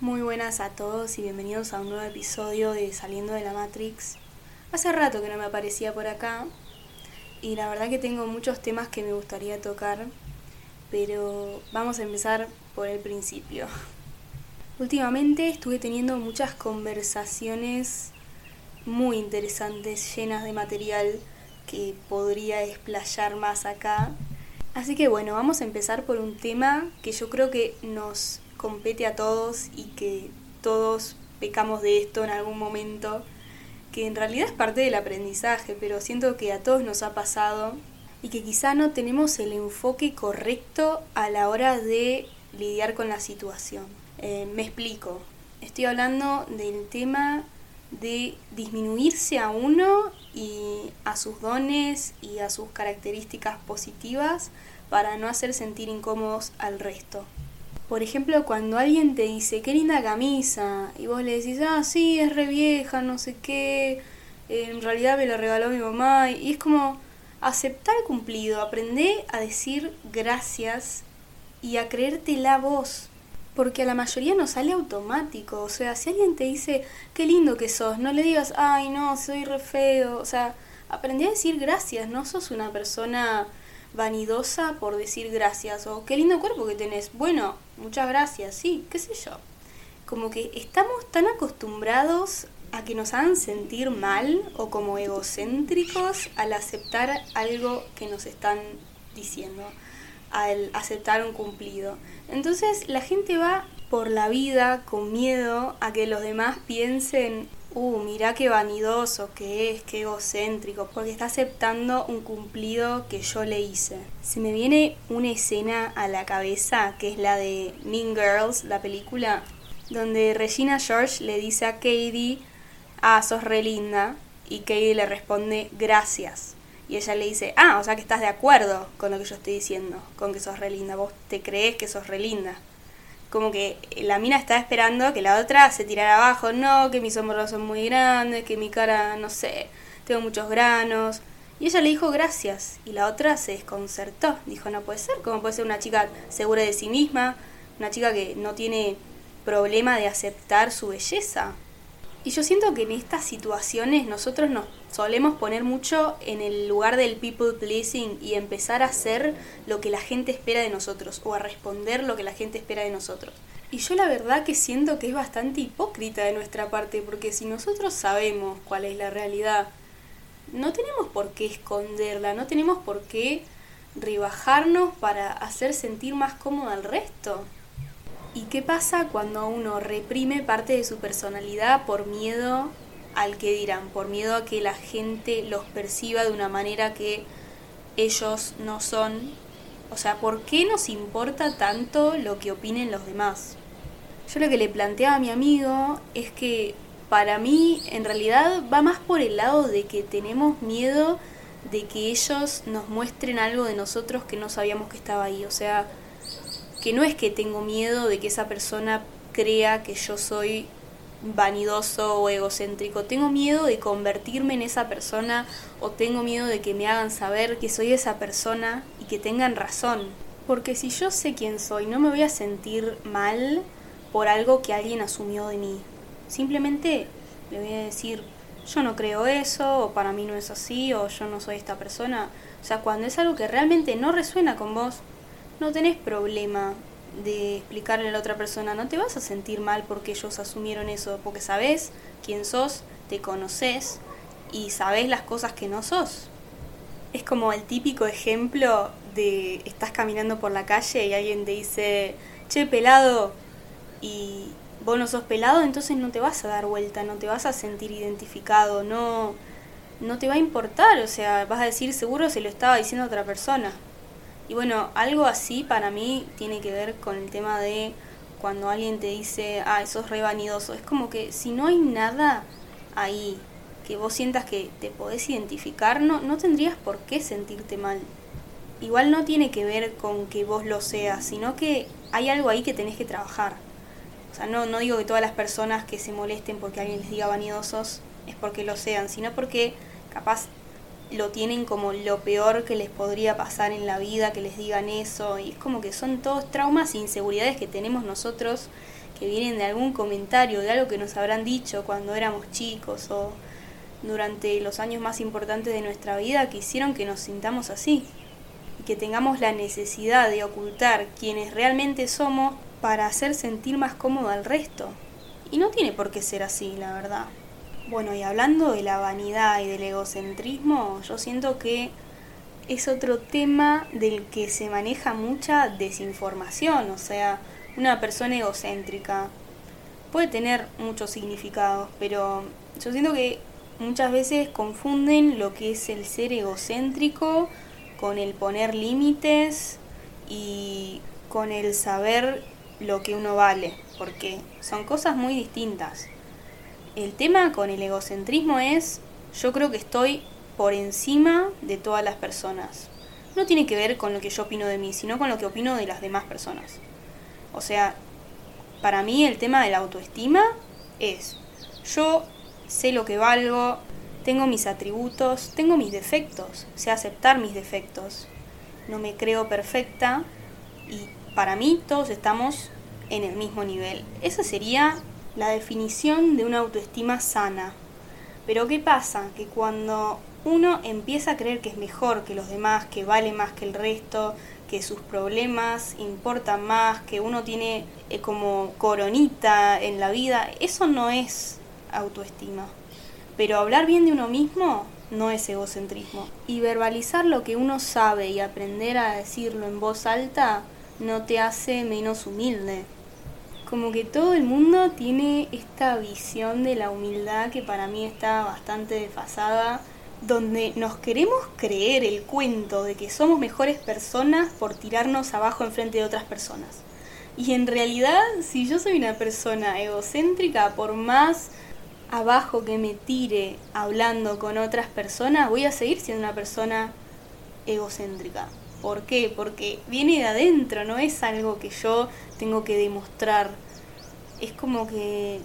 Muy buenas a todos y bienvenidos a un nuevo episodio de Saliendo de la Matrix. Hace rato que no me aparecía por acá y la verdad que tengo muchos temas que me gustaría tocar, pero vamos a empezar por el principio. Últimamente estuve teniendo muchas conversaciones muy interesantes, llenas de material que podría explayar más acá. Así que bueno, vamos a empezar por un tema que yo creo que nos compete a todos y que todos pecamos de esto en algún momento, que en realidad es parte del aprendizaje, pero siento que a todos nos ha pasado y que quizá no tenemos el enfoque correcto a la hora de lidiar con la situación. Eh, me explico, estoy hablando del tema de disminuirse a uno y a sus dones y a sus características positivas para no hacer sentir incómodos al resto. Por ejemplo, cuando alguien te dice, qué linda camisa, y vos le decís, ah, sí, es re vieja, no sé qué, en realidad me lo regaló mi mamá, y es como aceptar el cumplido, aprender a decir gracias y a creerte la voz, porque a la mayoría nos sale automático, o sea, si alguien te dice, qué lindo que sos, no le digas, ay, no, soy re feo, o sea, aprendí a decir gracias, no sos una persona vanidosa por decir gracias o qué lindo cuerpo que tenés. Bueno, muchas gracias, sí, qué sé yo. Como que estamos tan acostumbrados a que nos hagan sentir mal o como egocéntricos al aceptar algo que nos están diciendo, al aceptar un cumplido. Entonces la gente va por la vida con miedo a que los demás piensen uh, mira qué vanidoso que es, qué egocéntrico, porque está aceptando un cumplido que yo le hice. Se me viene una escena a la cabeza, que es la de Mean Girls, la película, donde Regina George le dice a Katie, ah, sos re linda, y Katie le responde, gracias. Y ella le dice, ah, o sea que estás de acuerdo con lo que yo estoy diciendo, con que sos re linda, vos te crees que sos re linda como que la mina está esperando que la otra se tirara abajo, no, que mis hombros son muy grandes, que mi cara, no sé, tengo muchos granos. Y ella le dijo gracias, y la otra se desconcertó, dijo, no puede ser, ¿cómo puede ser una chica segura de sí misma, una chica que no tiene problema de aceptar su belleza? Y yo siento que en estas situaciones nosotros nos solemos poner mucho en el lugar del people pleasing y empezar a hacer lo que la gente espera de nosotros o a responder lo que la gente espera de nosotros. Y yo la verdad que siento que es bastante hipócrita de nuestra parte porque si nosotros sabemos cuál es la realidad, no tenemos por qué esconderla, no tenemos por qué rebajarnos para hacer sentir más cómodo al resto. ¿Y qué pasa cuando uno reprime parte de su personalidad por miedo al que dirán, por miedo a que la gente los perciba de una manera que ellos no son? O sea, ¿por qué nos importa tanto lo que opinen los demás? Yo lo que le planteaba a mi amigo es que para mí en realidad va más por el lado de que tenemos miedo de que ellos nos muestren algo de nosotros que no sabíamos que estaba ahí. O sea, que no es que tengo miedo de que esa persona crea que yo soy vanidoso o egocéntrico, tengo miedo de convertirme en esa persona o tengo miedo de que me hagan saber que soy esa persona y que tengan razón. Porque si yo sé quién soy, no me voy a sentir mal por algo que alguien asumió de mí. Simplemente le voy a decir, yo no creo eso, o para mí no es así, o yo no soy esta persona. O sea, cuando es algo que realmente no resuena con vos, no tenés problema de explicarle a la otra persona, no te vas a sentir mal porque ellos asumieron eso, porque sabes quién sos, te conoces y sabes las cosas que no sos. Es como el típico ejemplo de estás caminando por la calle y alguien te dice, che, pelado, y vos no sos pelado, entonces no te vas a dar vuelta, no te vas a sentir identificado, no, no te va a importar, o sea, vas a decir seguro se lo estaba diciendo otra persona. Y bueno, algo así para mí tiene que ver con el tema de cuando alguien te dice, ah, sos re vanidoso. Es como que si no hay nada ahí que vos sientas que te podés identificar, no, no tendrías por qué sentirte mal. Igual no tiene que ver con que vos lo seas, sino que hay algo ahí que tenés que trabajar. O sea, no, no digo que todas las personas que se molesten porque alguien les diga vanidosos es porque lo sean, sino porque capaz lo tienen como lo peor que les podría pasar en la vida, que les digan eso, y es como que son todos traumas e inseguridades que tenemos nosotros, que vienen de algún comentario, de algo que nos habrán dicho cuando éramos chicos o durante los años más importantes de nuestra vida que hicieron que nos sintamos así y que tengamos la necesidad de ocultar quienes realmente somos para hacer sentir más cómodo al resto. Y no tiene por qué ser así, la verdad. Bueno, y hablando de la vanidad y del egocentrismo, yo siento que es otro tema del que se maneja mucha desinformación, o sea, una persona egocéntrica puede tener muchos significados, pero yo siento que muchas veces confunden lo que es el ser egocéntrico con el poner límites y con el saber lo que uno vale, porque son cosas muy distintas. El tema con el egocentrismo es, yo creo que estoy por encima de todas las personas. No tiene que ver con lo que yo opino de mí, sino con lo que opino de las demás personas. O sea, para mí el tema de la autoestima es, yo sé lo que valgo, tengo mis atributos, tengo mis defectos, sé aceptar mis defectos, no me creo perfecta y para mí todos estamos en el mismo nivel. Esa sería la definición de una autoestima sana. Pero ¿qué pasa? Que cuando uno empieza a creer que es mejor que los demás, que vale más que el resto, que sus problemas importan más, que uno tiene eh, como coronita en la vida, eso no es autoestima. Pero hablar bien de uno mismo no es egocentrismo. Y verbalizar lo que uno sabe y aprender a decirlo en voz alta no te hace menos humilde. Como que todo el mundo tiene esta visión de la humildad que para mí está bastante desfasada donde nos queremos creer el cuento de que somos mejores personas por tirarnos abajo en frente de otras personas. Y en realidad, si yo soy una persona egocéntrica, por más abajo que me tire hablando con otras personas, voy a seguir siendo una persona egocéntrica. ¿Por qué? Porque viene de adentro, no es algo que yo tengo que demostrar. Es como que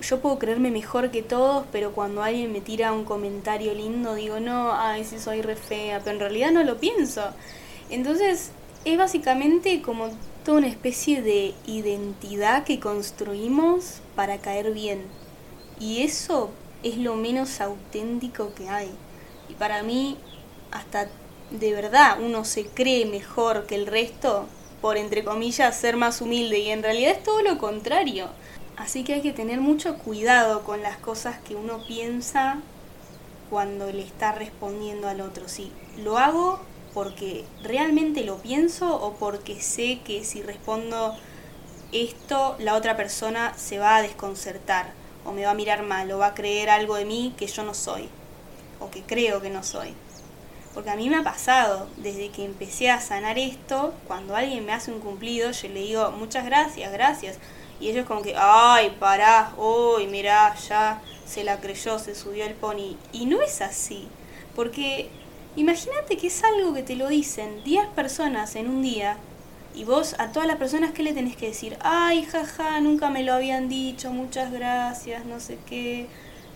yo puedo creerme mejor que todos, pero cuando alguien me tira un comentario lindo, digo, no, ay, sí soy re fea, pero en realidad no lo pienso. Entonces, es básicamente como toda una especie de identidad que construimos para caer bien. Y eso es lo menos auténtico que hay. Y para mí, hasta de verdad uno se cree mejor que el resto por, entre comillas, ser más humilde. Y en realidad es todo lo contrario Así que hay que tener mucho cuidado con las cosas que uno piensa cuando le está respondiendo al otro. Si lo hago porque realmente lo pienso o porque sé que si respondo esto la otra persona se va a desconcertar o me va a mirar mal o va a creer algo de mí que yo no soy o que creo que no soy. Porque a mí me ha pasado, desde que empecé a sanar esto, cuando alguien me hace un cumplido, yo le digo muchas gracias, gracias y ellos como que, ay, pará, uy, mirá, ya se la creyó, se subió el pony. Y no es así, porque imagínate que es algo que te lo dicen 10 personas en un día y vos a todas las personas que le tenés que decir, ay, jaja, nunca me lo habían dicho, muchas gracias, no sé qué.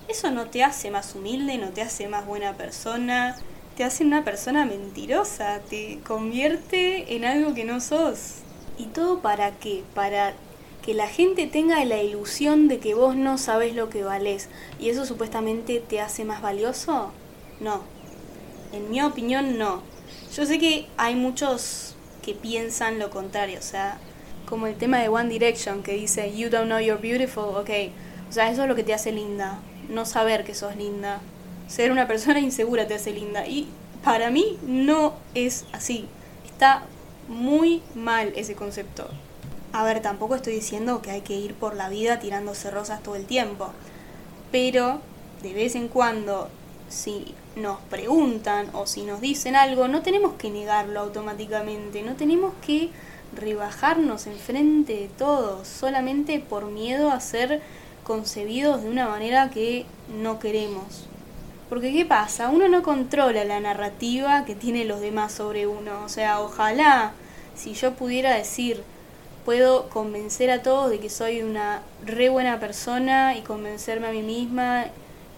Eso no te hace más humilde, no te hace más buena persona, te hace una persona mentirosa, te convierte en algo que no sos. ¿Y todo para qué? Para que la gente tenga la ilusión de que vos no sabes lo que valés y eso supuestamente te hace más valioso? No. En mi opinión, no. Yo sé que hay muchos que piensan lo contrario, o sea, como el tema de One Direction que dice, You don't know you're beautiful, ok. O sea, eso es lo que te hace linda, no saber que sos linda. Ser una persona insegura te hace linda. Y para mí no es así. Está muy mal ese concepto. A ver, tampoco estoy diciendo que hay que ir por la vida tirándose rosas todo el tiempo, pero de vez en cuando, si nos preguntan o si nos dicen algo, no tenemos que negarlo automáticamente, no tenemos que rebajarnos enfrente de todos, solamente por miedo a ser concebidos de una manera que no queremos. Porque ¿qué pasa? Uno no controla la narrativa que tienen los demás sobre uno. O sea, ojalá si yo pudiera decir, puedo convencer a todos de que soy una re buena persona y convencerme a mí misma.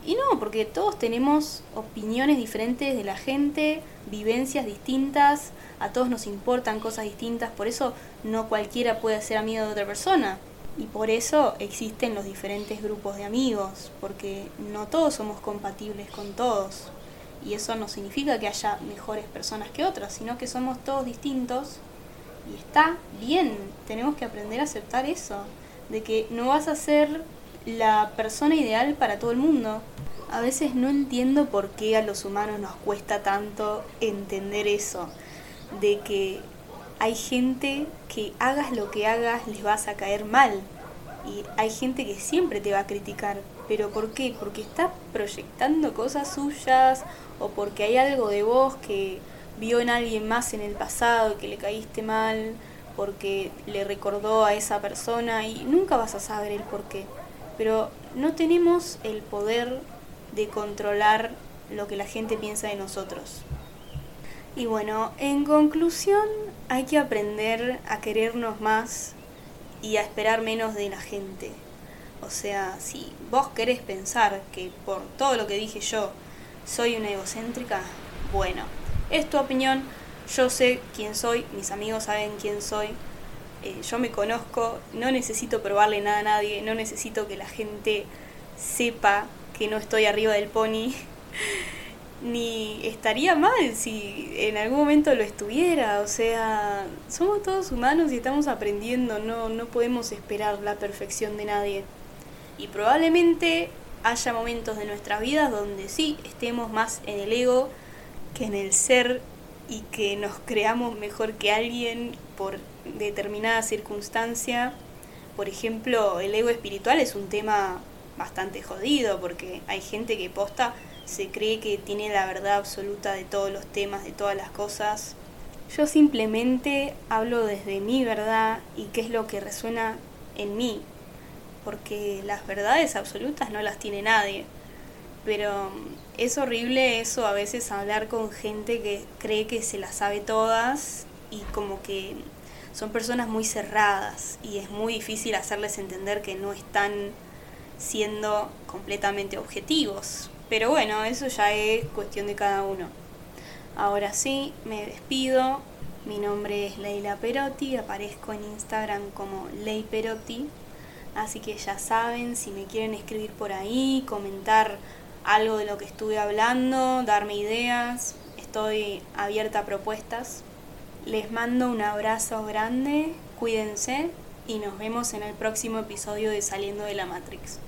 Y no, porque todos tenemos opiniones diferentes de la gente, vivencias distintas, a todos nos importan cosas distintas, por eso no cualquiera puede ser amigo de otra persona. Y por eso existen los diferentes grupos de amigos, porque no todos somos compatibles con todos. Y eso no significa que haya mejores personas que otras, sino que somos todos distintos. Y está bien, tenemos que aprender a aceptar eso, de que no vas a ser la persona ideal para todo el mundo. A veces no entiendo por qué a los humanos nos cuesta tanto entender eso, de que hay gente que hagas lo que hagas les vas a caer mal. Y hay gente que siempre te va a criticar. ¿Pero por qué? Porque está proyectando cosas suyas o porque hay algo de vos que vio en alguien más en el pasado y que le caíste mal, porque le recordó a esa persona y nunca vas a saber el por qué. Pero no tenemos el poder de controlar lo que la gente piensa de nosotros. Y bueno, en conclusión, hay que aprender a querernos más y a esperar menos de la gente. O sea, si vos querés pensar que por todo lo que dije yo soy una egocéntrica, bueno, es tu opinión, yo sé quién soy, mis amigos saben quién soy, eh, yo me conozco, no necesito probarle nada a nadie, no necesito que la gente sepa que no estoy arriba del pony. ni estaría mal si en algún momento lo estuviera. O sea, somos todos humanos y estamos aprendiendo, no, no podemos esperar la perfección de nadie. Y probablemente haya momentos de nuestras vidas donde sí estemos más en el ego que en el ser y que nos creamos mejor que alguien por determinada circunstancia. Por ejemplo, el ego espiritual es un tema bastante jodido porque hay gente que posta se cree que tiene la verdad absoluta de todos los temas, de todas las cosas. Yo simplemente hablo desde mi verdad y qué es lo que resuena en mí, porque las verdades absolutas no las tiene nadie. Pero es horrible eso a veces hablar con gente que cree que se las sabe todas y como que son personas muy cerradas y es muy difícil hacerles entender que no están siendo completamente objetivos. Pero bueno, eso ya es cuestión de cada uno. Ahora sí, me despido. Mi nombre es Leila Perotti, aparezco en Instagram como Ley Perotti. Así que ya saben, si me quieren escribir por ahí, comentar algo de lo que estuve hablando, darme ideas, estoy abierta a propuestas. Les mando un abrazo grande, cuídense y nos vemos en el próximo episodio de Saliendo de la Matrix.